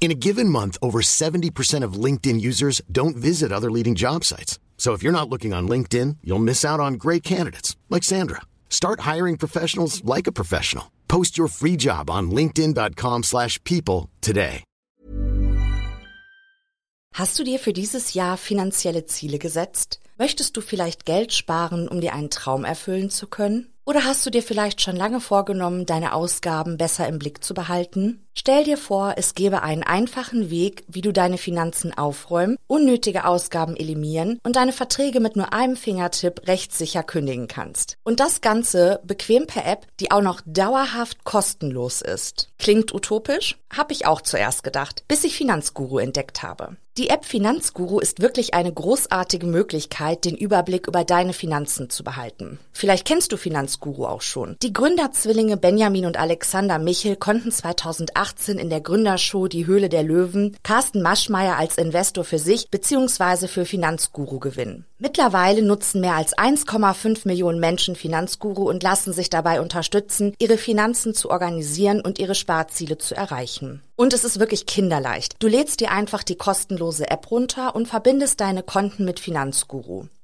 In a given month, over 70% of LinkedIn users don't visit other leading job sites. So if you're not looking on LinkedIn, you'll miss out on great candidates like Sandra. Start hiring professionals like a professional. Post your free job on linkedin.com/people today. Hast du dir für dieses Jahr finanzielle Ziele gesetzt? Möchtest du vielleicht Geld sparen, um dir einen Traum erfüllen zu können? Oder hast du dir vielleicht schon lange vorgenommen, deine Ausgaben besser im Blick zu behalten? Stell dir vor, es gäbe einen einfachen Weg, wie du deine Finanzen aufräumen, unnötige Ausgaben eliminieren und deine Verträge mit nur einem Fingertipp rechtssicher kündigen kannst. Und das Ganze bequem per App, die auch noch dauerhaft kostenlos ist. Klingt utopisch? Hab ich auch zuerst gedacht, bis ich Finanzguru entdeckt habe. Die App Finanzguru ist wirklich eine großartige Möglichkeit, den Überblick über deine Finanzen zu behalten. Vielleicht kennst du Finanzguru auch schon. Die Gründerzwillinge Benjamin und Alexander Michel konnten 2018 in der Gründershow Die Höhle der Löwen Carsten Maschmeyer als Investor für sich bzw. für Finanzguru gewinnen. Mittlerweile nutzen mehr als 1,5 Millionen Menschen Finanzguru und lassen sich dabei unterstützen, ihre Finanzen zu organisieren und ihre Sparziele zu erreichen. Und es ist wirklich kinderleicht. Du lädst dir einfach die kostenlose App runter und verbindest deine Konten mit Finanzguru.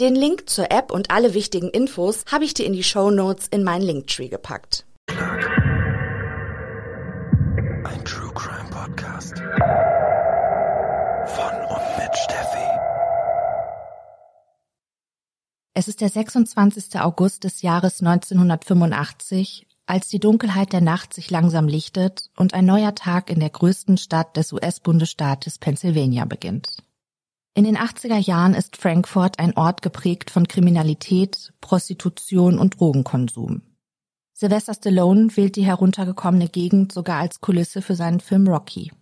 Den Link zur App und alle wichtigen Infos habe ich dir in die Show Notes in meinen Linktree gepackt. Ein True Crime Podcast. Von und mit Steffi. Es ist der 26. August des Jahres 1985, als die Dunkelheit der Nacht sich langsam lichtet und ein neuer Tag in der größten Stadt des US-Bundesstaates Pennsylvania beginnt. In den 80er Jahren ist Frankfurt ein Ort geprägt von Kriminalität, Prostitution und Drogenkonsum. Sylvester Stallone wählt die heruntergekommene Gegend sogar als Kulisse für seinen Film Rocky.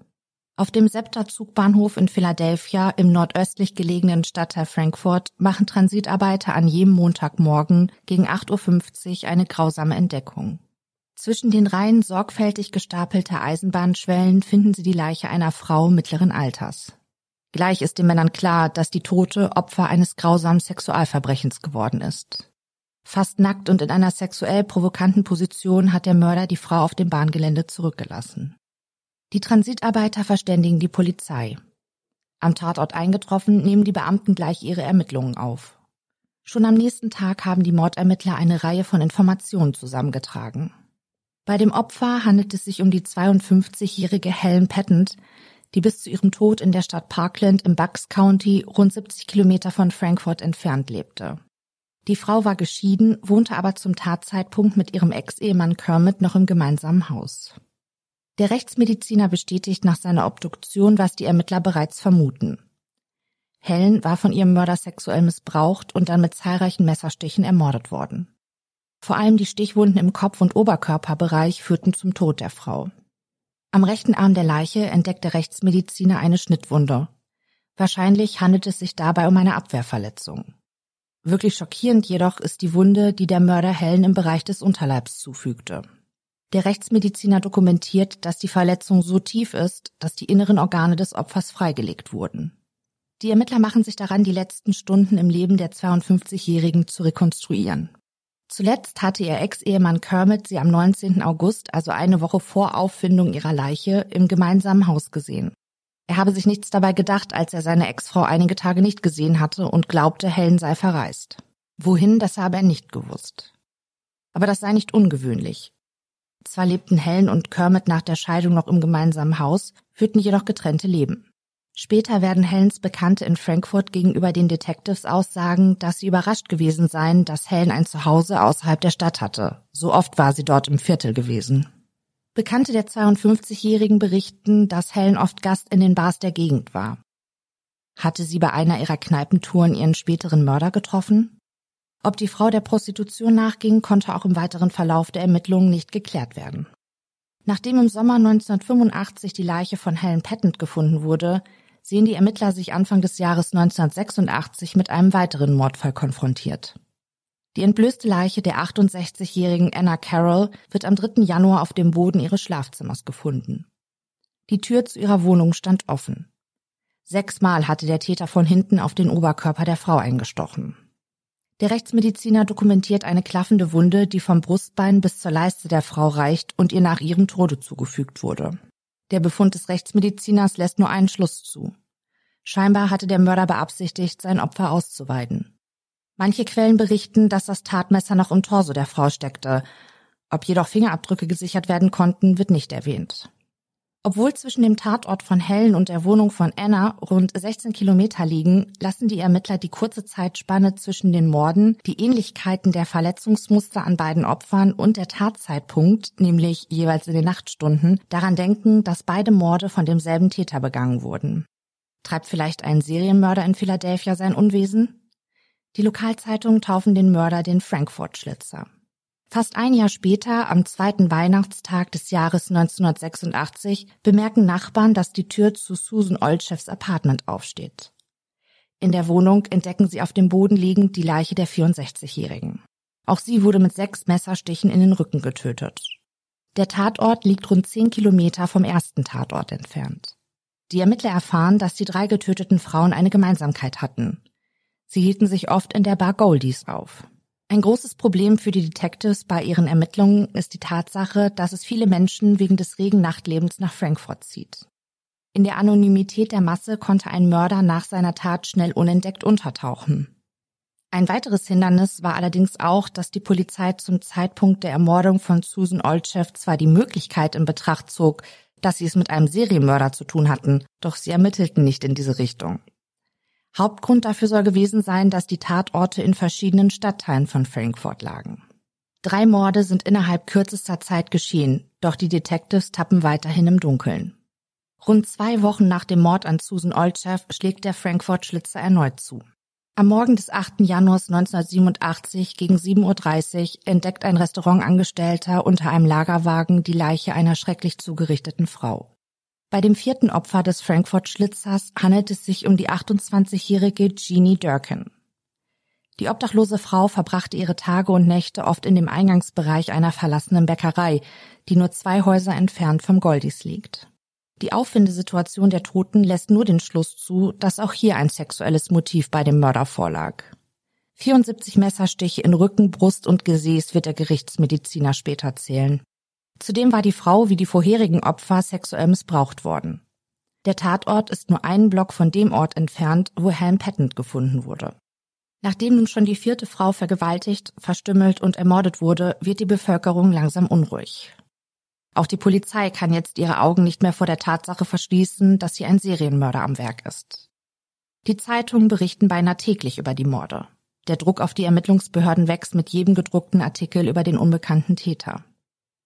Auf dem SEPTA-Zugbahnhof in Philadelphia im nordöstlich gelegenen Stadtteil Frankfurt machen Transitarbeiter an jedem Montagmorgen gegen 8.50 Uhr eine grausame Entdeckung. Zwischen den Reihen sorgfältig gestapelter Eisenbahnschwellen finden sie die Leiche einer Frau mittleren Alters. Gleich ist den Männern klar, dass die Tote Opfer eines grausamen Sexualverbrechens geworden ist. Fast nackt und in einer sexuell provokanten Position hat der Mörder die Frau auf dem Bahngelände zurückgelassen. Die Transitarbeiter verständigen die Polizei. Am Tatort eingetroffen, nehmen die Beamten gleich ihre Ermittlungen auf. Schon am nächsten Tag haben die Mordermittler eine Reihe von Informationen zusammengetragen. Bei dem Opfer handelt es sich um die 52-jährige Helen Patent, die bis zu ihrem Tod in der Stadt Parkland im Bucks County rund 70 Kilometer von Frankfurt entfernt lebte. Die Frau war geschieden, wohnte aber zum Tatzeitpunkt mit ihrem Ex-Ehemann Kermit noch im gemeinsamen Haus. Der Rechtsmediziner bestätigt nach seiner Obduktion, was die Ermittler bereits vermuten. Helen war von ihrem Mörder sexuell missbraucht und dann mit zahlreichen Messerstichen ermordet worden. Vor allem die Stichwunden im Kopf- und Oberkörperbereich führten zum Tod der Frau. Am rechten Arm der Leiche entdeckt der Rechtsmediziner eine Schnittwunde. Wahrscheinlich handelt es sich dabei um eine Abwehrverletzung. Wirklich schockierend jedoch ist die Wunde, die der Mörder Helen im Bereich des Unterleibs zufügte. Der Rechtsmediziner dokumentiert, dass die Verletzung so tief ist, dass die inneren Organe des Opfers freigelegt wurden. Die Ermittler machen sich daran, die letzten Stunden im Leben der 52-Jährigen zu rekonstruieren. Zuletzt hatte ihr Ex-Ehemann Kermit sie am 19. August, also eine Woche vor Auffindung ihrer Leiche, im gemeinsamen Haus gesehen. Er habe sich nichts dabei gedacht, als er seine Ex-Frau einige Tage nicht gesehen hatte und glaubte, Helen sei verreist. Wohin, das habe er nicht gewusst. Aber das sei nicht ungewöhnlich. Zwar lebten Helen und Kermit nach der Scheidung noch im gemeinsamen Haus, führten jedoch getrennte Leben. Später werden Helens Bekannte in Frankfurt gegenüber den Detectives aussagen, dass sie überrascht gewesen seien, dass Helen ein Zuhause außerhalb der Stadt hatte. So oft war sie dort im Viertel gewesen. Bekannte der 52-Jährigen berichten, dass Helen oft Gast in den Bars der Gegend war. Hatte sie bei einer ihrer Kneipentouren ihren späteren Mörder getroffen? Ob die Frau der Prostitution nachging, konnte auch im weiteren Verlauf der Ermittlungen nicht geklärt werden. Nachdem im Sommer 1985 die Leiche von Helen Patent gefunden wurde, sehen die Ermittler sich Anfang des Jahres 1986 mit einem weiteren Mordfall konfrontiert. Die entblößte Leiche der 68-jährigen Anna Carroll wird am 3. Januar auf dem Boden ihres Schlafzimmers gefunden. Die Tür zu ihrer Wohnung stand offen. Sechsmal hatte der Täter von hinten auf den Oberkörper der Frau eingestochen. Der Rechtsmediziner dokumentiert eine klaffende Wunde, die vom Brustbein bis zur Leiste der Frau reicht und ihr nach ihrem Tode zugefügt wurde. Der Befund des Rechtsmediziners lässt nur einen Schluss zu. Scheinbar hatte der Mörder beabsichtigt, sein Opfer auszuweiden. Manche Quellen berichten, dass das Tatmesser noch im Torso der Frau steckte. Ob jedoch Fingerabdrücke gesichert werden konnten, wird nicht erwähnt. Obwohl zwischen dem Tatort von Helen und der Wohnung von Anna rund 16 Kilometer liegen, lassen die Ermittler die kurze Zeitspanne zwischen den Morden, die Ähnlichkeiten der Verletzungsmuster an beiden Opfern und der Tatzeitpunkt, nämlich jeweils in den Nachtstunden, daran denken, dass beide Morde von demselben Täter begangen wurden. Treibt vielleicht ein Serienmörder in Philadelphia sein Unwesen? Die Lokalzeitungen taufen den Mörder den Frankfurt-Schlitzer. Fast ein Jahr später, am zweiten Weihnachtstag des Jahres 1986, bemerken Nachbarn, dass die Tür zu Susan Olchefs Apartment aufsteht. In der Wohnung entdecken sie auf dem Boden liegend die Leiche der 64-Jährigen. Auch sie wurde mit sechs Messerstichen in den Rücken getötet. Der Tatort liegt rund zehn Kilometer vom ersten Tatort entfernt. Die Ermittler erfahren, dass die drei getöteten Frauen eine Gemeinsamkeit hatten. Sie hielten sich oft in der Bar Goldies auf. Ein großes Problem für die Detectives bei ihren Ermittlungen ist die Tatsache, dass es viele Menschen wegen des regen Nachtlebens nach Frankfurt zieht. In der Anonymität der Masse konnte ein Mörder nach seiner Tat schnell unentdeckt untertauchen. Ein weiteres Hindernis war allerdings auch, dass die Polizei zum Zeitpunkt der Ermordung von Susan Olchev zwar die Möglichkeit in Betracht zog, dass sie es mit einem Serienmörder zu tun hatten, doch sie ermittelten nicht in diese Richtung. Hauptgrund dafür soll gewesen sein, dass die Tatorte in verschiedenen Stadtteilen von Frankfurt lagen. Drei Morde sind innerhalb kürzester Zeit geschehen, doch die Detectives tappen weiterhin im Dunkeln. Rund zwei Wochen nach dem Mord an Susan Olchev schlägt der Frankfurt-Schlitzer erneut zu. Am Morgen des 8. Januars 1987 gegen 7.30 Uhr entdeckt ein Restaurantangestellter unter einem Lagerwagen die Leiche einer schrecklich zugerichteten Frau. Bei dem vierten Opfer des Frankfurt-Schlitzers handelt es sich um die 28-jährige Jeannie Durkin. Die obdachlose Frau verbrachte ihre Tage und Nächte oft in dem Eingangsbereich einer verlassenen Bäckerei, die nur zwei Häuser entfernt vom Goldies liegt. Die Auffindesituation der Toten lässt nur den Schluss zu, dass auch hier ein sexuelles Motiv bei dem Mörder vorlag. 74 Messerstiche in Rücken, Brust und Gesäß wird der Gerichtsmediziner später zählen. Zudem war die Frau wie die vorherigen Opfer sexuell missbraucht worden. Der Tatort ist nur einen Block von dem Ort entfernt, wo Helen Patent gefunden wurde. Nachdem nun schon die vierte Frau vergewaltigt, verstümmelt und ermordet wurde, wird die Bevölkerung langsam unruhig. Auch die Polizei kann jetzt ihre Augen nicht mehr vor der Tatsache verschließen, dass hier ein Serienmörder am Werk ist. Die Zeitungen berichten beinahe täglich über die Morde. Der Druck auf die Ermittlungsbehörden wächst mit jedem gedruckten Artikel über den unbekannten Täter.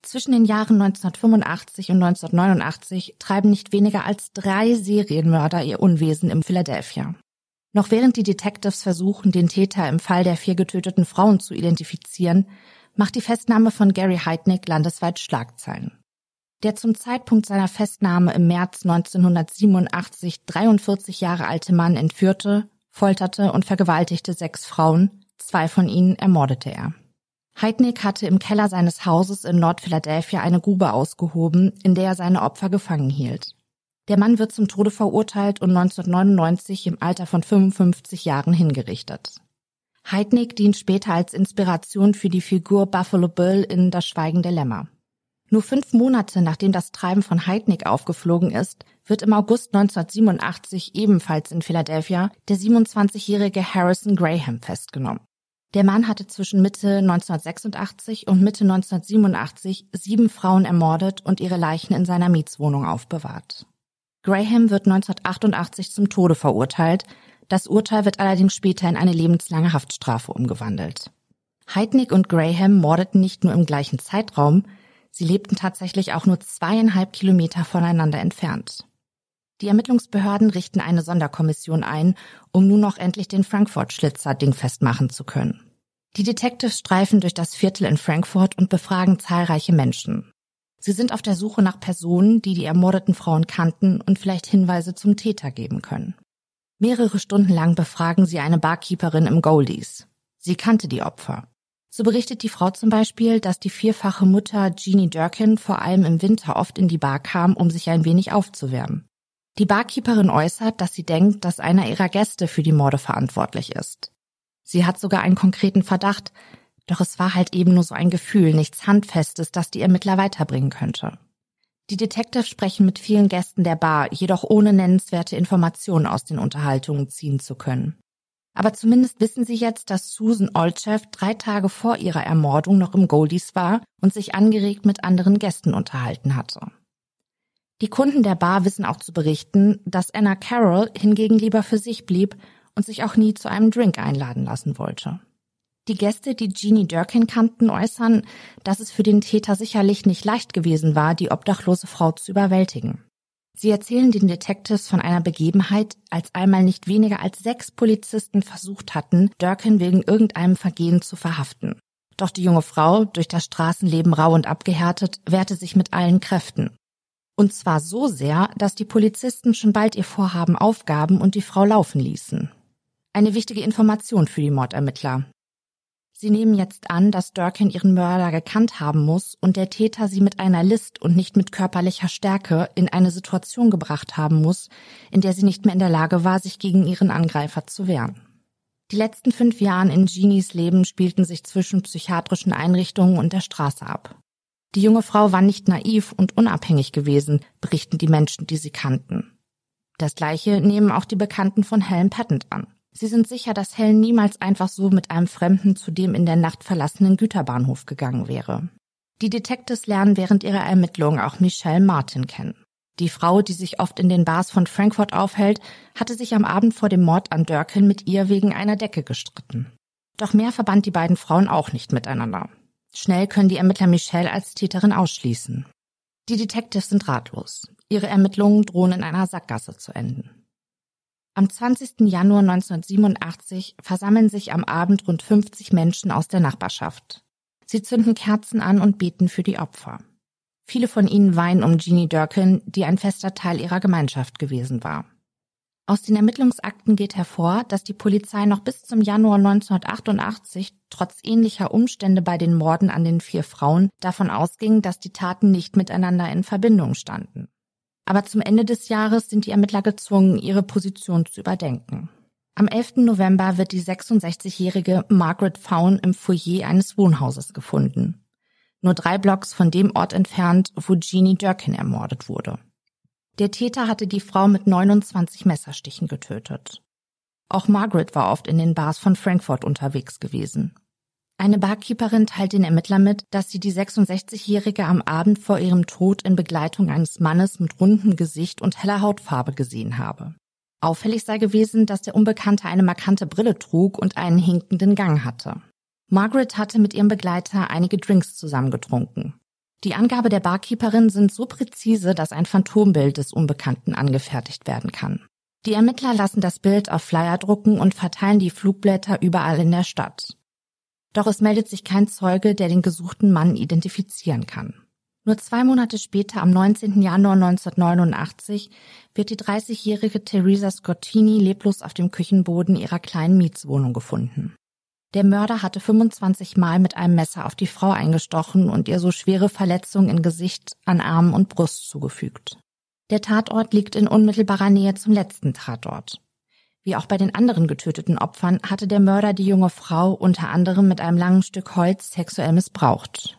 Zwischen den Jahren 1985 und 1989 treiben nicht weniger als drei Serienmörder ihr Unwesen im Philadelphia. Noch während die Detectives versuchen, den Täter im Fall der vier getöteten Frauen zu identifizieren, macht die Festnahme von Gary Heidnick landesweit Schlagzeilen. Der zum Zeitpunkt seiner Festnahme im März 1987 43 Jahre alte Mann entführte, folterte und vergewaltigte sechs Frauen, zwei von ihnen ermordete er. Heidnick hatte im Keller seines Hauses in Nordphiladelphia eine Grube ausgehoben, in der er seine Opfer gefangen hielt. Der Mann wird zum Tode verurteilt und 1999 im Alter von 55 Jahren hingerichtet. Heidnick dient später als Inspiration für die Figur Buffalo Bill in Das Schweigen der Lämmer. Nur fünf Monate nachdem das Treiben von Heidnick aufgeflogen ist, wird im August 1987 ebenfalls in Philadelphia der 27-jährige Harrison Graham festgenommen. Der Mann hatte zwischen Mitte 1986 und Mitte 1987 sieben Frauen ermordet und ihre Leichen in seiner Mietswohnung aufbewahrt. Graham wird 1988 zum Tode verurteilt. Das Urteil wird allerdings später in eine lebenslange Haftstrafe umgewandelt. Heidnick und Graham mordeten nicht nur im gleichen Zeitraum, sie lebten tatsächlich auch nur zweieinhalb Kilometer voneinander entfernt. Die Ermittlungsbehörden richten eine Sonderkommission ein, um nun noch endlich den Frankfurt-Schlitzer dingfest machen zu können. Die Detectives streifen durch das Viertel in Frankfurt und befragen zahlreiche Menschen. Sie sind auf der Suche nach Personen, die die ermordeten Frauen kannten und vielleicht Hinweise zum Täter geben können. Mehrere Stunden lang befragen sie eine Barkeeperin im Goldies. Sie kannte die Opfer. So berichtet die Frau zum Beispiel, dass die vierfache Mutter Jeannie Durkin vor allem im Winter oft in die Bar kam, um sich ein wenig aufzuwärmen. Die Barkeeperin äußert, dass sie denkt, dass einer ihrer Gäste für die Morde verantwortlich ist. Sie hat sogar einen konkreten Verdacht, doch es war halt eben nur so ein Gefühl, nichts Handfestes, das die Ermittler weiterbringen könnte. Die Detectives sprechen mit vielen Gästen der Bar, jedoch ohne nennenswerte Informationen aus den Unterhaltungen ziehen zu können. Aber zumindest wissen sie jetzt, dass Susan Olchef drei Tage vor ihrer Ermordung noch im Goldies war und sich angeregt mit anderen Gästen unterhalten hatte. Die Kunden der Bar wissen auch zu berichten, dass Anna Carroll hingegen lieber für sich blieb und sich auch nie zu einem Drink einladen lassen wollte. Die Gäste, die Jeannie Durkin kannten, äußern, dass es für den Täter sicherlich nicht leicht gewesen war, die obdachlose Frau zu überwältigen. Sie erzählen den Detectives von einer Begebenheit, als einmal nicht weniger als sechs Polizisten versucht hatten, Durkin wegen irgendeinem Vergehen zu verhaften. Doch die junge Frau, durch das Straßenleben rau und abgehärtet, wehrte sich mit allen Kräften. Und zwar so sehr, dass die Polizisten schon bald ihr Vorhaben aufgaben und die Frau laufen ließen. Eine wichtige Information für die Mordermittler. Sie nehmen jetzt an, dass Durkin ihren Mörder gekannt haben muss und der Täter sie mit einer List und nicht mit körperlicher Stärke in eine Situation gebracht haben muss, in der sie nicht mehr in der Lage war, sich gegen ihren Angreifer zu wehren. Die letzten fünf Jahre in Jeannies Leben spielten sich zwischen psychiatrischen Einrichtungen und der Straße ab. Die junge Frau war nicht naiv und unabhängig gewesen, berichten die Menschen, die sie kannten. Das gleiche nehmen auch die Bekannten von Helen Patent an. Sie sind sicher, dass Helen niemals einfach so mit einem Fremden zu dem in der Nacht verlassenen Güterbahnhof gegangen wäre. Die Detectives lernen während ihrer Ermittlungen auch Michelle Martin kennen. Die Frau, die sich oft in den Bars von Frankfurt aufhält, hatte sich am Abend vor dem Mord an Durkin mit ihr wegen einer Decke gestritten. Doch mehr verband die beiden Frauen auch nicht miteinander. Schnell können die Ermittler Michelle als Täterin ausschließen. Die Detectives sind ratlos. Ihre Ermittlungen drohen in einer Sackgasse zu enden. Am 20. Januar 1987 versammeln sich am Abend rund 50 Menschen aus der Nachbarschaft. Sie zünden Kerzen an und beten für die Opfer. Viele von ihnen weinen um Jeannie Durkin, die ein fester Teil ihrer Gemeinschaft gewesen war. Aus den Ermittlungsakten geht hervor, dass die Polizei noch bis zum Januar 1988 trotz ähnlicher Umstände bei den Morden an den vier Frauen davon ausging, dass die Taten nicht miteinander in Verbindung standen. Aber zum Ende des Jahres sind die Ermittler gezwungen, ihre Position zu überdenken. Am 11. November wird die 66-jährige Margaret Faun im Foyer eines Wohnhauses gefunden. Nur drei Blocks von dem Ort entfernt, wo Jeannie Durkin ermordet wurde. Der Täter hatte die Frau mit 29 Messerstichen getötet. Auch Margaret war oft in den Bars von Frankfurt unterwegs gewesen. Eine Barkeeperin teilt den Ermittlern mit, dass sie die 66-Jährige am Abend vor ihrem Tod in Begleitung eines Mannes mit rundem Gesicht und heller Hautfarbe gesehen habe. Auffällig sei gewesen, dass der Unbekannte eine markante Brille trug und einen hinkenden Gang hatte. Margaret hatte mit ihrem Begleiter einige Drinks zusammengetrunken. Die Angabe der Barkeeperin sind so präzise, dass ein Phantombild des Unbekannten angefertigt werden kann. Die Ermittler lassen das Bild auf Flyer drucken und verteilen die Flugblätter überall in der Stadt. Doch es meldet sich kein Zeuge, der den gesuchten Mann identifizieren kann. Nur zwei Monate später, am 19. Januar 1989, wird die 30-jährige Theresa Scottini leblos auf dem Küchenboden ihrer kleinen Mietswohnung gefunden. Der Mörder hatte 25 Mal mit einem Messer auf die Frau eingestochen und ihr so schwere Verletzungen in Gesicht, an Armen und Brust zugefügt. Der Tatort liegt in unmittelbarer Nähe zum letzten Tatort. Wie auch bei den anderen getöteten Opfern hatte der Mörder die junge Frau unter anderem mit einem langen Stück Holz sexuell missbraucht.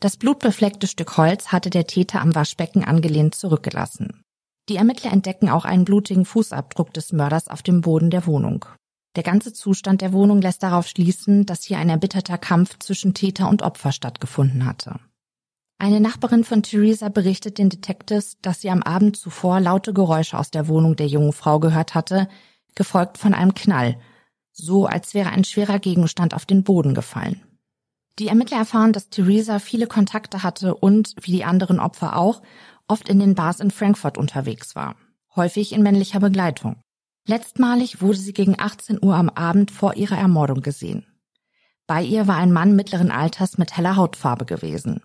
Das blutbefleckte Stück Holz hatte der Täter am Waschbecken angelehnt zurückgelassen. Die Ermittler entdecken auch einen blutigen Fußabdruck des Mörders auf dem Boden der Wohnung. Der ganze Zustand der Wohnung lässt darauf schließen, dass hier ein erbitterter Kampf zwischen Täter und Opfer stattgefunden hatte. Eine Nachbarin von Theresa berichtet den Detectives, dass sie am Abend zuvor laute Geräusche aus der Wohnung der jungen Frau gehört hatte, gefolgt von einem Knall, so als wäre ein schwerer Gegenstand auf den Boden gefallen. Die Ermittler erfahren, dass Theresa viele Kontakte hatte und, wie die anderen Opfer auch, oft in den Bars in Frankfurt unterwegs war, häufig in männlicher Begleitung. Letztmalig wurde sie gegen 18 Uhr am Abend vor ihrer Ermordung gesehen. Bei ihr war ein Mann mittleren Alters mit heller Hautfarbe gewesen.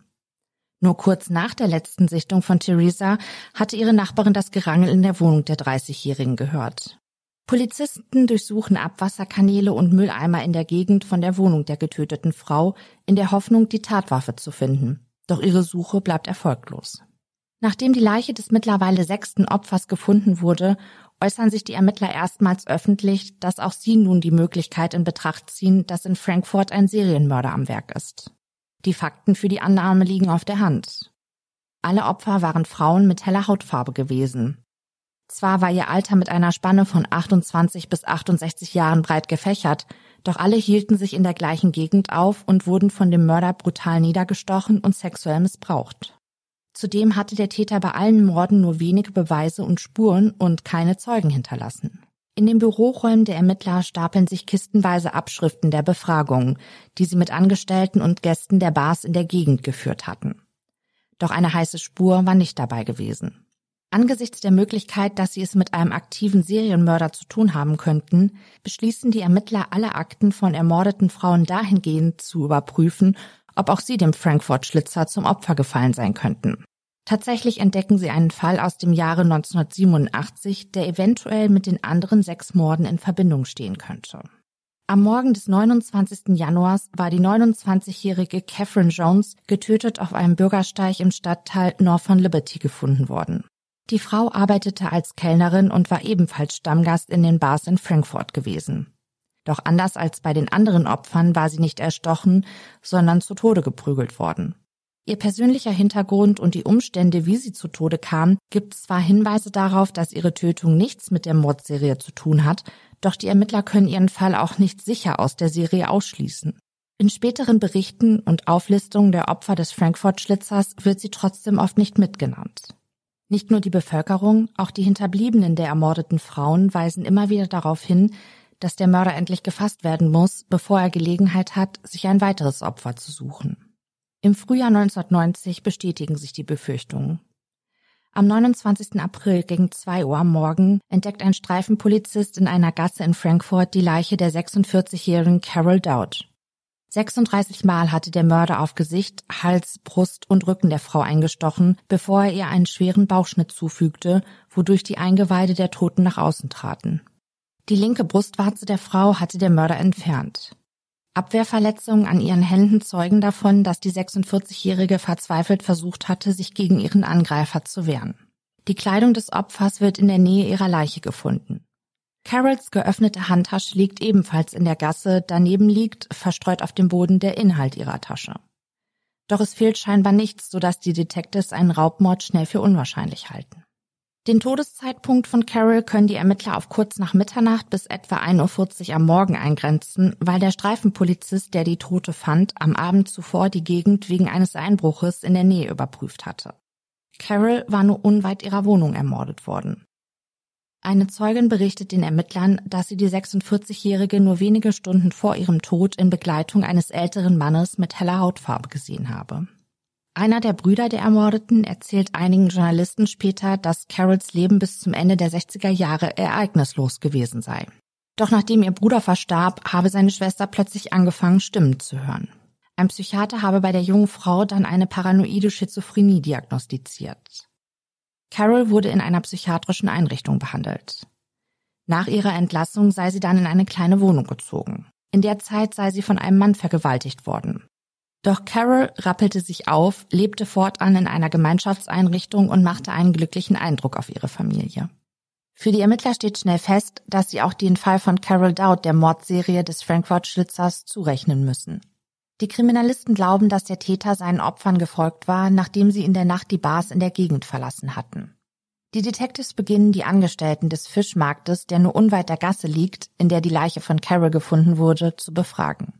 Nur kurz nach der letzten Sichtung von Theresa hatte ihre Nachbarin das Gerangel in der Wohnung der 30-Jährigen gehört. Polizisten durchsuchen Abwasserkanäle und Mülleimer in der Gegend von der Wohnung der getöteten Frau in der Hoffnung, die Tatwaffe zu finden. Doch ihre Suche bleibt erfolglos. Nachdem die Leiche des mittlerweile sechsten Opfers gefunden wurde, äußern sich die Ermittler erstmals öffentlich, dass auch sie nun die Möglichkeit in Betracht ziehen, dass in Frankfurt ein Serienmörder am Werk ist. Die Fakten für die Annahme liegen auf der Hand. Alle Opfer waren Frauen mit heller Hautfarbe gewesen. Zwar war ihr Alter mit einer Spanne von 28 bis 68 Jahren breit gefächert, doch alle hielten sich in der gleichen Gegend auf und wurden von dem Mörder brutal niedergestochen und sexuell missbraucht. Zudem hatte der Täter bei allen Morden nur wenige Beweise und Spuren und keine Zeugen hinterlassen. In den Büroräumen der Ermittler stapeln sich kistenweise Abschriften der Befragungen, die sie mit Angestellten und Gästen der Bars in der Gegend geführt hatten. Doch eine heiße Spur war nicht dabei gewesen. Angesichts der Möglichkeit, dass sie es mit einem aktiven Serienmörder zu tun haben könnten, beschließen die Ermittler alle Akten von ermordeten Frauen dahingehend zu überprüfen, ob auch sie dem Frankfurt-Schlitzer zum Opfer gefallen sein könnten. Tatsächlich entdecken sie einen Fall aus dem Jahre 1987, der eventuell mit den anderen sechs Morden in Verbindung stehen könnte. Am Morgen des 29. Januars war die 29-jährige Catherine Jones getötet auf einem Bürgersteig im Stadtteil Northern Liberty gefunden worden. Die Frau arbeitete als Kellnerin und war ebenfalls Stammgast in den Bars in Frankfurt gewesen. Doch anders als bei den anderen Opfern war sie nicht erstochen, sondern zu Tode geprügelt worden. Ihr persönlicher Hintergrund und die Umstände, wie sie zu Tode kam, gibt zwar Hinweise darauf, dass ihre Tötung nichts mit der Mordserie zu tun hat, doch die Ermittler können ihren Fall auch nicht sicher aus der Serie ausschließen. In späteren Berichten und Auflistungen der Opfer des Frankfurt-Schlitzers wird sie trotzdem oft nicht mitgenannt. Nicht nur die Bevölkerung, auch die Hinterbliebenen der ermordeten Frauen weisen immer wieder darauf hin, dass der Mörder endlich gefasst werden muss, bevor er Gelegenheit hat, sich ein weiteres Opfer zu suchen. Im Frühjahr 1990 bestätigen sich die Befürchtungen. Am 29. April gegen 2 Uhr am Morgen entdeckt ein Streifenpolizist in einer Gasse in Frankfurt die Leiche der 46-jährigen Carol Dowd. 36 Mal hatte der Mörder auf Gesicht, Hals, Brust und Rücken der Frau eingestochen, bevor er ihr einen schweren Bauchschnitt zufügte, wodurch die Eingeweide der Toten nach außen traten. Die linke Brustwarze der Frau hatte der Mörder entfernt. Abwehrverletzungen an ihren Händen zeugen davon, dass die 46-Jährige verzweifelt versucht hatte, sich gegen ihren Angreifer zu wehren. Die Kleidung des Opfers wird in der Nähe ihrer Leiche gefunden. Carols geöffnete Handtasche liegt ebenfalls in der Gasse, daneben liegt, verstreut auf dem Boden, der Inhalt ihrer Tasche. Doch es fehlt scheinbar nichts, sodass die Detectives einen Raubmord schnell für unwahrscheinlich halten. Den Todeszeitpunkt von Carol können die Ermittler auf kurz nach Mitternacht bis etwa 1.40 Uhr am Morgen eingrenzen, weil der Streifenpolizist, der die Tote fand, am Abend zuvor die Gegend wegen eines Einbruches in der Nähe überprüft hatte. Carol war nur unweit ihrer Wohnung ermordet worden. Eine Zeugin berichtet den Ermittlern, dass sie die 46-Jährige nur wenige Stunden vor ihrem Tod in Begleitung eines älteren Mannes mit heller Hautfarbe gesehen habe. Einer der Brüder der Ermordeten erzählt einigen Journalisten später, dass Carols Leben bis zum Ende der 60er Jahre ereignislos gewesen sei. Doch nachdem ihr Bruder verstarb, habe seine Schwester plötzlich angefangen, Stimmen zu hören. Ein Psychiater habe bei der jungen Frau dann eine paranoide Schizophrenie diagnostiziert. Carol wurde in einer psychiatrischen Einrichtung behandelt. Nach ihrer Entlassung sei sie dann in eine kleine Wohnung gezogen. In der Zeit sei sie von einem Mann vergewaltigt worden. Doch Carol rappelte sich auf, lebte fortan in einer Gemeinschaftseinrichtung und machte einen glücklichen Eindruck auf ihre Familie. Für die Ermittler steht schnell fest, dass sie auch den Fall von Carol Dowd der Mordserie des Frankfurt Schlitzers zurechnen müssen. Die Kriminalisten glauben, dass der Täter seinen Opfern gefolgt war, nachdem sie in der Nacht die Bars in der Gegend verlassen hatten. Die Detectives beginnen die Angestellten des Fischmarktes, der nur unweit der Gasse liegt, in der die Leiche von Carol gefunden wurde, zu befragen.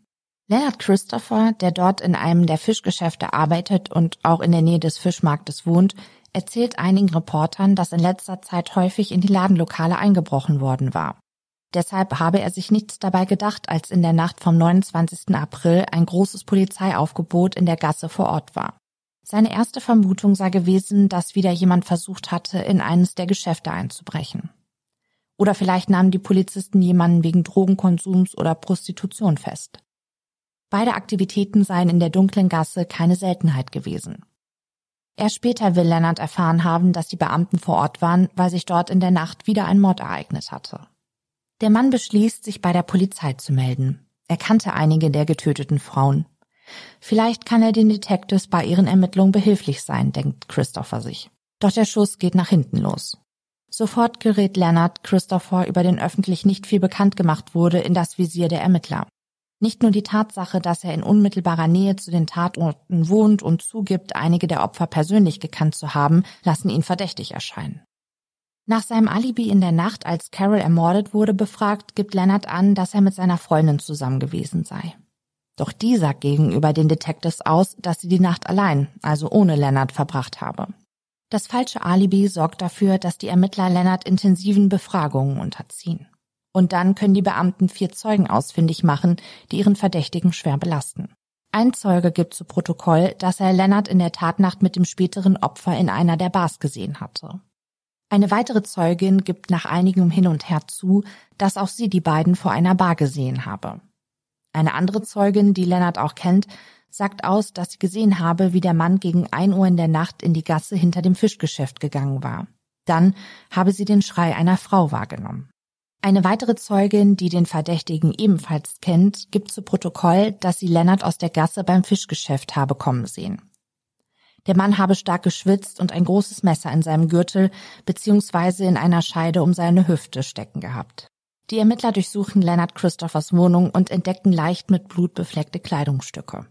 Leonard Christopher, der dort in einem der Fischgeschäfte arbeitet und auch in der Nähe des Fischmarktes wohnt, erzählt einigen Reportern, dass in letzter Zeit häufig in die Ladenlokale eingebrochen worden war. Deshalb habe er sich nichts dabei gedacht, als in der Nacht vom 29. April ein großes Polizeiaufgebot in der Gasse vor Ort war. Seine erste Vermutung sei gewesen, dass wieder jemand versucht hatte, in eines der Geschäfte einzubrechen. Oder vielleicht nahmen die Polizisten jemanden wegen Drogenkonsums oder Prostitution fest. Beide Aktivitäten seien in der dunklen Gasse keine Seltenheit gewesen. Erst später will Lennart erfahren haben, dass die Beamten vor Ort waren, weil sich dort in der Nacht wieder ein Mord ereignet hatte. Der Mann beschließt, sich bei der Polizei zu melden. Er kannte einige der getöteten Frauen. Vielleicht kann er den Detectives bei ihren Ermittlungen behilflich sein, denkt Christopher sich. Doch der Schuss geht nach hinten los. Sofort gerät Leonard Christopher über den öffentlich nicht viel bekannt gemacht wurde in das Visier der Ermittler. Nicht nur die Tatsache, dass er in unmittelbarer Nähe zu den Tatorten wohnt und zugibt, einige der Opfer persönlich gekannt zu haben, lassen ihn verdächtig erscheinen. Nach seinem Alibi in der Nacht, als Carol ermordet wurde, befragt, gibt Leonard an, dass er mit seiner Freundin zusammen gewesen sei. Doch die sagt gegenüber den Detectives aus, dass sie die Nacht allein, also ohne Leonard, verbracht habe. Das falsche Alibi sorgt dafür, dass die Ermittler Leonard intensiven Befragungen unterziehen. Und dann können die Beamten vier Zeugen ausfindig machen, die ihren Verdächtigen schwer belasten. Ein Zeuge gibt zu Protokoll, dass er Lennart in der Tatnacht mit dem späteren Opfer in einer der Bars gesehen hatte. Eine weitere Zeugin gibt nach einigem Hin und Her zu, dass auch sie die beiden vor einer Bar gesehen habe. Eine andere Zeugin, die Lennart auch kennt, sagt aus, dass sie gesehen habe, wie der Mann gegen ein Uhr in der Nacht in die Gasse hinter dem Fischgeschäft gegangen war. Dann habe sie den Schrei einer Frau wahrgenommen. Eine weitere Zeugin, die den Verdächtigen ebenfalls kennt, gibt zu Protokoll, dass sie Lennart aus der Gasse beim Fischgeschäft habe kommen sehen. Der Mann habe stark geschwitzt und ein großes Messer in seinem Gürtel bzw. in einer Scheide um seine Hüfte stecken gehabt. Die Ermittler durchsuchen Lennart Christophers Wohnung und entdecken leicht mit Blut befleckte Kleidungsstücke.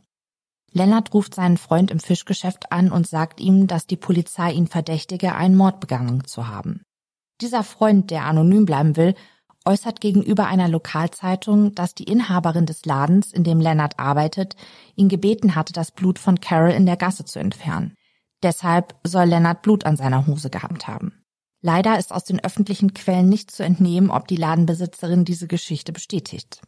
Lennart ruft seinen Freund im Fischgeschäft an und sagt ihm, dass die Polizei ihn verdächtige, einen Mord begangen zu haben. Dieser Freund, der anonym bleiben will, äußert gegenüber einer Lokalzeitung, dass die Inhaberin des Ladens, in dem Leonard arbeitet, ihn gebeten hatte, das Blut von Carol in der Gasse zu entfernen. Deshalb soll Leonard Blut an seiner Hose gehabt haben. Leider ist aus den öffentlichen Quellen nicht zu entnehmen, ob die Ladenbesitzerin diese Geschichte bestätigt.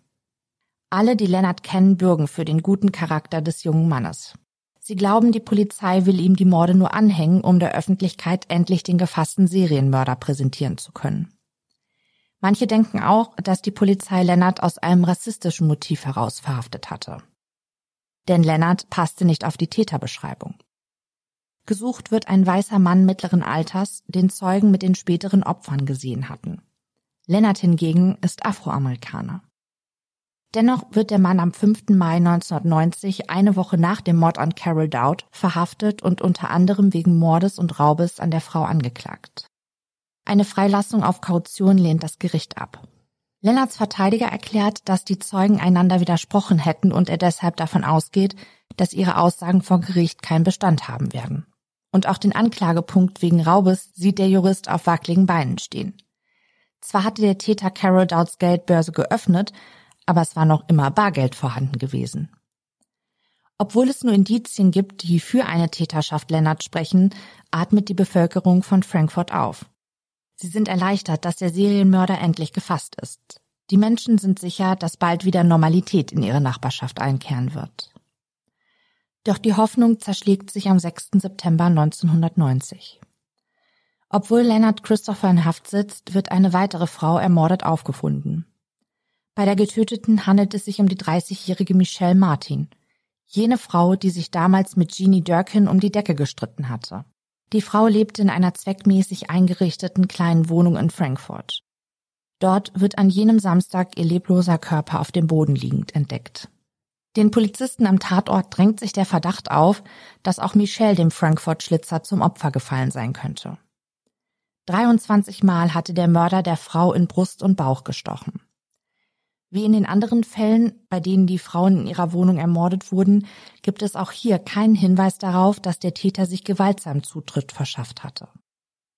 Alle, die Leonard kennen, bürgen für den guten Charakter des jungen Mannes. Sie glauben, die Polizei will ihm die Morde nur anhängen, um der Öffentlichkeit endlich den gefassten Serienmörder präsentieren zu können. Manche denken auch, dass die Polizei Lennart aus einem rassistischen Motiv heraus verhaftet hatte. Denn Lennart passte nicht auf die Täterbeschreibung. Gesucht wird ein weißer Mann mittleren Alters, den Zeugen mit den späteren Opfern gesehen hatten. Lennart hingegen ist Afroamerikaner. Dennoch wird der Mann am 5. Mai 1990, eine Woche nach dem Mord an Carol Dowd, verhaftet und unter anderem wegen Mordes und Raubes an der Frau angeklagt. Eine Freilassung auf Kaution lehnt das Gericht ab. Lennarts Verteidiger erklärt, dass die Zeugen einander widersprochen hätten und er deshalb davon ausgeht, dass ihre Aussagen vor Gericht keinen Bestand haben werden. Und auch den Anklagepunkt wegen Raubes sieht der Jurist auf wackeligen Beinen stehen. Zwar hatte der Täter Carol Dowds Geldbörse geöffnet, aber es war noch immer Bargeld vorhanden gewesen. Obwohl es nur Indizien gibt, die für eine Täterschaft Lennart sprechen, atmet die Bevölkerung von Frankfurt auf. Sie sind erleichtert, dass der Serienmörder endlich gefasst ist. Die Menschen sind sicher, dass bald wieder Normalität in ihre Nachbarschaft einkehren wird. Doch die Hoffnung zerschlägt sich am 6. September 1990. Obwohl Leonard Christopher in Haft sitzt, wird eine weitere Frau ermordet aufgefunden. Bei der Getöteten handelt es sich um die 30-jährige Michelle Martin, jene Frau, die sich damals mit Jeannie Durkin um die Decke gestritten hatte. Die Frau lebte in einer zweckmäßig eingerichteten kleinen Wohnung in Frankfurt. Dort wird an jenem Samstag ihr lebloser Körper auf dem Boden liegend entdeckt. Den Polizisten am Tatort drängt sich der Verdacht auf, dass auch Michelle dem Frankfurt-Schlitzer zum Opfer gefallen sein könnte. 23 Mal hatte der Mörder der Frau in Brust und Bauch gestochen. Wie in den anderen Fällen, bei denen die Frauen in ihrer Wohnung ermordet wurden, gibt es auch hier keinen Hinweis darauf, dass der Täter sich gewaltsam Zutritt verschafft hatte.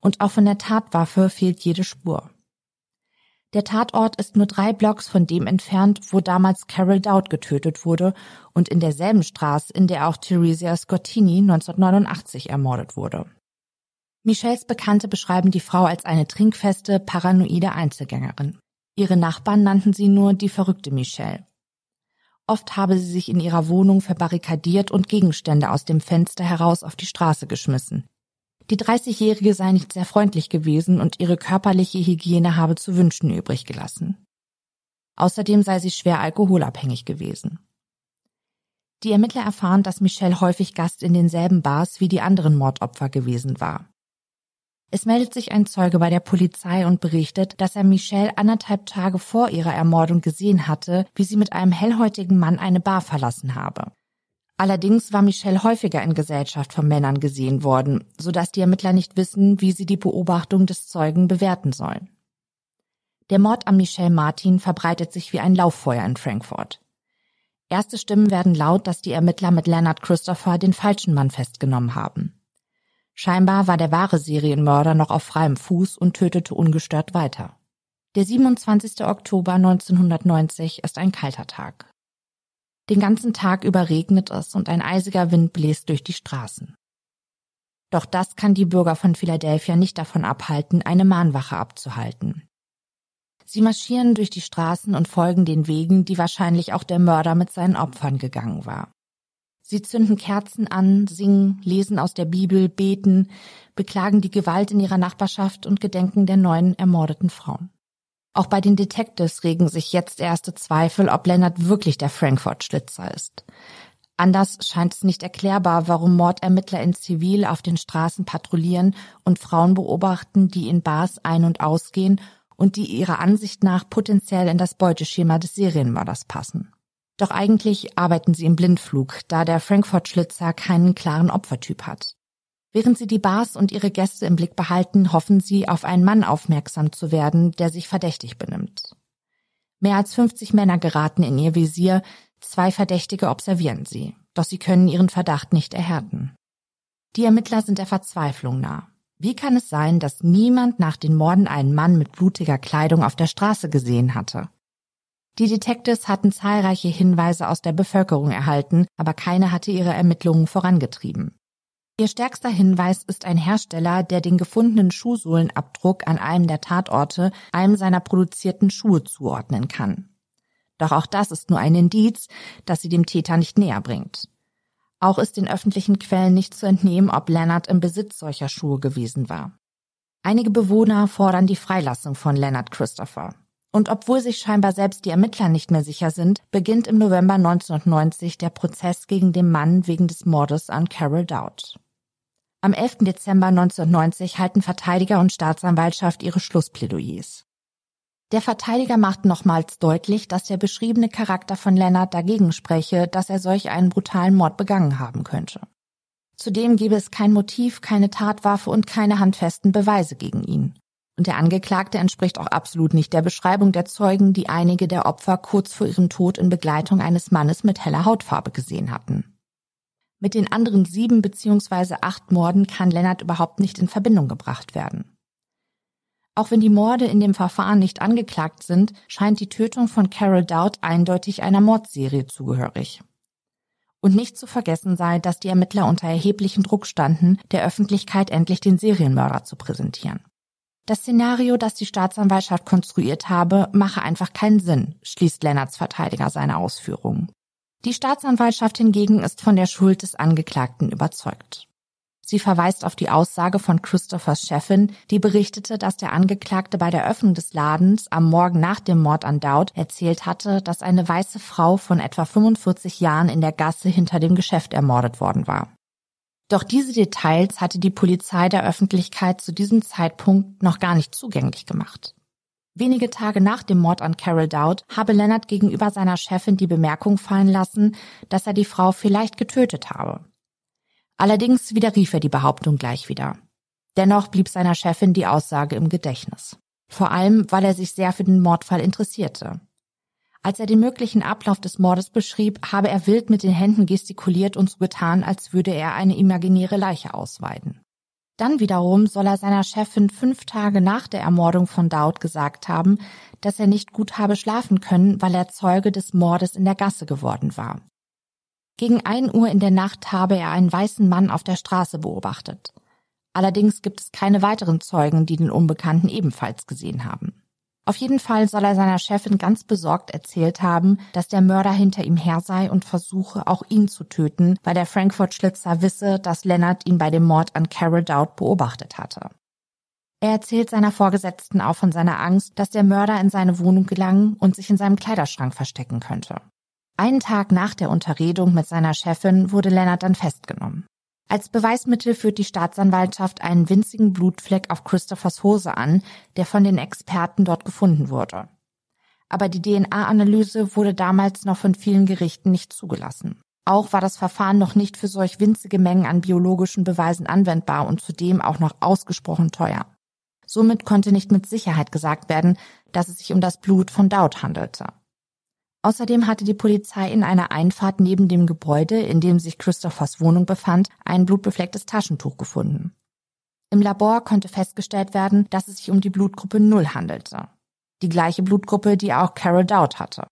Und auch von der Tatwaffe fehlt jede Spur. Der Tatort ist nur drei Blocks von dem entfernt, wo damals Carol Dowd getötet wurde und in derselben Straße, in der auch Theresia Scottini 1989 ermordet wurde. Michels Bekannte beschreiben die Frau als eine trinkfeste, paranoide Einzelgängerin. Ihre Nachbarn nannten sie nur die verrückte Michelle. Oft habe sie sich in ihrer Wohnung verbarrikadiert und Gegenstände aus dem Fenster heraus auf die Straße geschmissen. Die 30-Jährige sei nicht sehr freundlich gewesen und ihre körperliche Hygiene habe zu wünschen übrig gelassen. Außerdem sei sie schwer alkoholabhängig gewesen. Die Ermittler erfahren, dass Michelle häufig Gast in denselben Bars wie die anderen Mordopfer gewesen war. Es meldet sich ein Zeuge bei der Polizei und berichtet, dass er Michelle anderthalb Tage vor ihrer Ermordung gesehen hatte, wie sie mit einem hellhäutigen Mann eine Bar verlassen habe. Allerdings war Michelle häufiger in Gesellschaft von Männern gesehen worden, so dass die Ermittler nicht wissen, wie sie die Beobachtung des Zeugen bewerten sollen. Der Mord an Michelle Martin verbreitet sich wie ein Lauffeuer in Frankfurt. Erste Stimmen werden laut, dass die Ermittler mit Leonard Christopher den falschen Mann festgenommen haben. Scheinbar war der wahre Serienmörder noch auf freiem Fuß und tötete ungestört weiter. Der 27. Oktober 1990 ist ein kalter Tag. Den ganzen Tag über regnet es und ein eisiger Wind bläst durch die Straßen. Doch das kann die Bürger von Philadelphia nicht davon abhalten, eine Mahnwache abzuhalten. Sie marschieren durch die Straßen und folgen den Wegen, die wahrscheinlich auch der Mörder mit seinen Opfern gegangen war. Sie zünden Kerzen an, singen, lesen aus der Bibel, beten, beklagen die Gewalt in ihrer Nachbarschaft und gedenken der neuen ermordeten Frauen. Auch bei den Detectives regen sich jetzt erste Zweifel, ob Leonard wirklich der Frankfurt-Schlitzer ist. Anders scheint es nicht erklärbar, warum Mordermittler in Zivil auf den Straßen patrouillieren und Frauen beobachten, die in Bars ein- und ausgehen und die ihrer Ansicht nach potenziell in das Beuteschema des Serienmörders passen. Doch eigentlich arbeiten sie im Blindflug, da der Frankfurt-Schlitzer keinen klaren Opfertyp hat. Während sie die Bars und ihre Gäste im Blick behalten, hoffen sie, auf einen Mann aufmerksam zu werden, der sich verdächtig benimmt. Mehr als 50 Männer geraten in ihr Visier, zwei Verdächtige observieren sie, doch sie können ihren Verdacht nicht erhärten. Die Ermittler sind der Verzweiflung nah. Wie kann es sein, dass niemand nach den Morden einen Mann mit blutiger Kleidung auf der Straße gesehen hatte? Die Detectives hatten zahlreiche Hinweise aus der Bevölkerung erhalten, aber keine hatte ihre Ermittlungen vorangetrieben. Ihr stärkster Hinweis ist ein Hersteller, der den gefundenen Schuhsohlenabdruck an einem der Tatorte einem seiner produzierten Schuhe zuordnen kann. Doch auch das ist nur ein Indiz, das sie dem Täter nicht näher bringt. Auch ist den öffentlichen Quellen nicht zu entnehmen, ob Leonard im Besitz solcher Schuhe gewesen war. Einige Bewohner fordern die Freilassung von Leonard Christopher. Und obwohl sich scheinbar selbst die Ermittler nicht mehr sicher sind, beginnt im November 1990 der Prozess gegen den Mann wegen des Mordes an Carol Dowd. Am 11. Dezember 1990 halten Verteidiger und Staatsanwaltschaft ihre Schlussplädoyers. Der Verteidiger macht nochmals deutlich, dass der beschriebene Charakter von Leonard dagegen spreche, dass er solch einen brutalen Mord begangen haben könnte. Zudem gebe es kein Motiv, keine Tatwaffe und keine handfesten Beweise gegen ihn. Und der Angeklagte entspricht auch absolut nicht der Beschreibung der Zeugen, die einige der Opfer kurz vor ihrem Tod in Begleitung eines Mannes mit heller Hautfarbe gesehen hatten. Mit den anderen sieben bzw. acht Morden kann Lennart überhaupt nicht in Verbindung gebracht werden. Auch wenn die Morde in dem Verfahren nicht angeklagt sind, scheint die Tötung von Carol Dowd eindeutig einer Mordserie zugehörig. Und nicht zu vergessen sei, dass die Ermittler unter erheblichen Druck standen, der Öffentlichkeit endlich den Serienmörder zu präsentieren. Das Szenario, das die Staatsanwaltschaft konstruiert habe, mache einfach keinen Sinn, schließt Lennarts Verteidiger seine Ausführungen. Die Staatsanwaltschaft hingegen ist von der Schuld des Angeklagten überzeugt. Sie verweist auf die Aussage von Christophers Chefin, die berichtete, dass der Angeklagte bei der Öffnung des Ladens am Morgen nach dem Mord an Dowd erzählt hatte, dass eine weiße Frau von etwa 45 Jahren in der Gasse hinter dem Geschäft ermordet worden war. Doch diese Details hatte die Polizei der Öffentlichkeit zu diesem Zeitpunkt noch gar nicht zugänglich gemacht. Wenige Tage nach dem Mord an Carol Dowd habe Leonard gegenüber seiner Chefin die Bemerkung fallen lassen, dass er die Frau vielleicht getötet habe. Allerdings widerrief er die Behauptung gleich wieder. Dennoch blieb seiner Chefin die Aussage im Gedächtnis. Vor allem, weil er sich sehr für den Mordfall interessierte. Als er den möglichen Ablauf des Mordes beschrieb, habe er wild mit den Händen gestikuliert und so getan, als würde er eine imaginäre Leiche ausweiden. Dann wiederum soll er seiner Chefin fünf Tage nach der Ermordung von Dowd gesagt haben, dass er nicht gut habe schlafen können, weil er Zeuge des Mordes in der Gasse geworden war. Gegen ein Uhr in der Nacht habe er einen weißen Mann auf der Straße beobachtet. Allerdings gibt es keine weiteren Zeugen, die den Unbekannten ebenfalls gesehen haben. Auf jeden Fall soll er seiner Chefin ganz besorgt erzählt haben, dass der Mörder hinter ihm her sei und versuche, auch ihn zu töten, weil der Frankfurt-Schlitzer wisse, dass Leonard ihn bei dem Mord an Carol Dowd beobachtet hatte. Er erzählt seiner Vorgesetzten auch von seiner Angst, dass der Mörder in seine Wohnung gelangen und sich in seinem Kleiderschrank verstecken könnte. Einen Tag nach der Unterredung mit seiner Chefin wurde Leonard dann festgenommen. Als Beweismittel führt die Staatsanwaltschaft einen winzigen Blutfleck auf Christophers Hose an, der von den Experten dort gefunden wurde. Aber die DNA-Analyse wurde damals noch von vielen Gerichten nicht zugelassen. Auch war das Verfahren noch nicht für solch winzige Mengen an biologischen Beweisen anwendbar und zudem auch noch ausgesprochen teuer. Somit konnte nicht mit Sicherheit gesagt werden, dass es sich um das Blut von Dowd handelte. Außerdem hatte die Polizei in einer Einfahrt neben dem Gebäude, in dem sich Christophers Wohnung befand, ein blutbeflecktes Taschentuch gefunden. Im Labor konnte festgestellt werden, dass es sich um die Blutgruppe Null handelte. Die gleiche Blutgruppe, die auch Carol Dowd hatte.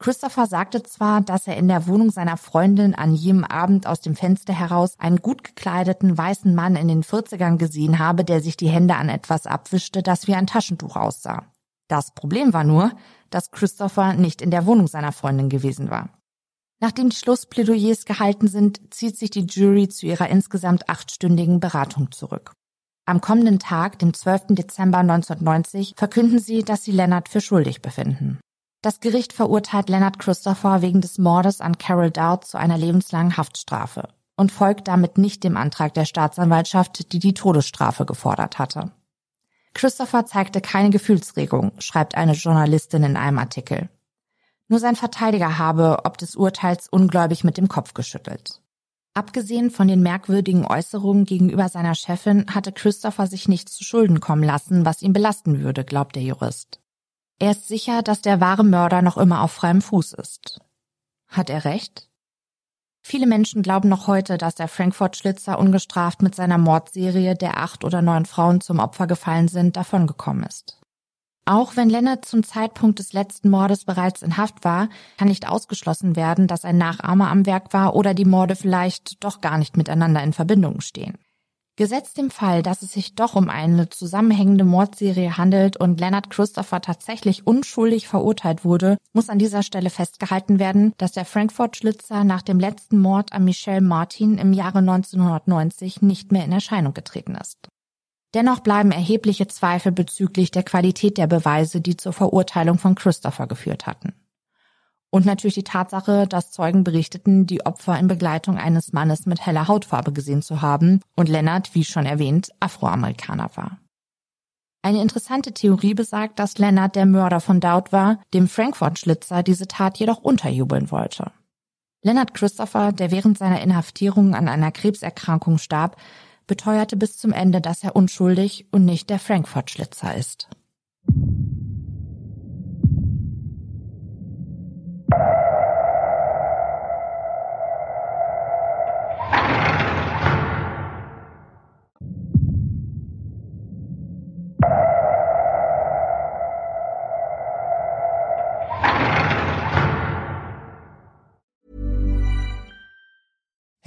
Christopher sagte zwar, dass er in der Wohnung seiner Freundin an jedem Abend aus dem Fenster heraus einen gut gekleideten weißen Mann in den 40ern gesehen habe, der sich die Hände an etwas abwischte, das wie ein Taschentuch aussah. Das Problem war nur, dass Christopher nicht in der Wohnung seiner Freundin gewesen war. Nachdem die Schlussplädoyers gehalten sind, zieht sich die Jury zu ihrer insgesamt achtstündigen Beratung zurück. Am kommenden Tag, dem 12. Dezember 1990, verkünden sie, dass sie Leonard für schuldig befinden. Das Gericht verurteilt Leonard Christopher wegen des Mordes an Carol Dowd zu einer lebenslangen Haftstrafe und folgt damit nicht dem Antrag der Staatsanwaltschaft, die die Todesstrafe gefordert hatte. Christopher zeigte keine Gefühlsregung, schreibt eine Journalistin in einem Artikel. Nur sein Verteidiger habe ob des Urteils ungläubig mit dem Kopf geschüttelt. Abgesehen von den merkwürdigen Äußerungen gegenüber seiner Chefin hatte Christopher sich nichts zu Schulden kommen lassen, was ihn belasten würde, glaubt der Jurist. Er ist sicher, dass der wahre Mörder noch immer auf freiem Fuß ist. Hat er recht? Viele Menschen glauben noch heute, dass der Frankfurt-Schlitzer ungestraft mit seiner Mordserie, der acht oder neun Frauen zum Opfer gefallen sind, davongekommen ist. Auch wenn Lennart zum Zeitpunkt des letzten Mordes bereits in Haft war, kann nicht ausgeschlossen werden, dass ein Nachahmer am Werk war oder die Morde vielleicht doch gar nicht miteinander in Verbindung stehen. Gesetzt dem Fall, dass es sich doch um eine zusammenhängende Mordserie handelt und Leonard Christopher tatsächlich unschuldig verurteilt wurde, muss an dieser Stelle festgehalten werden, dass der Frankfurt-Schlitzer nach dem letzten Mord an Michelle Martin im Jahre 1990 nicht mehr in Erscheinung getreten ist. Dennoch bleiben erhebliche Zweifel bezüglich der Qualität der Beweise, die zur Verurteilung von Christopher geführt hatten. Und natürlich die Tatsache, dass Zeugen berichteten, die Opfer in Begleitung eines Mannes mit heller Hautfarbe gesehen zu haben und Lennart, wie schon erwähnt, Afroamerikaner war. Eine interessante Theorie besagt, dass Lennart der Mörder von Dowd war, dem Frankfurt-Schlitzer diese Tat jedoch unterjubeln wollte. Lennart Christopher, der während seiner Inhaftierung an einer Krebserkrankung starb, beteuerte bis zum Ende, dass er unschuldig und nicht der Frankfurt-Schlitzer ist.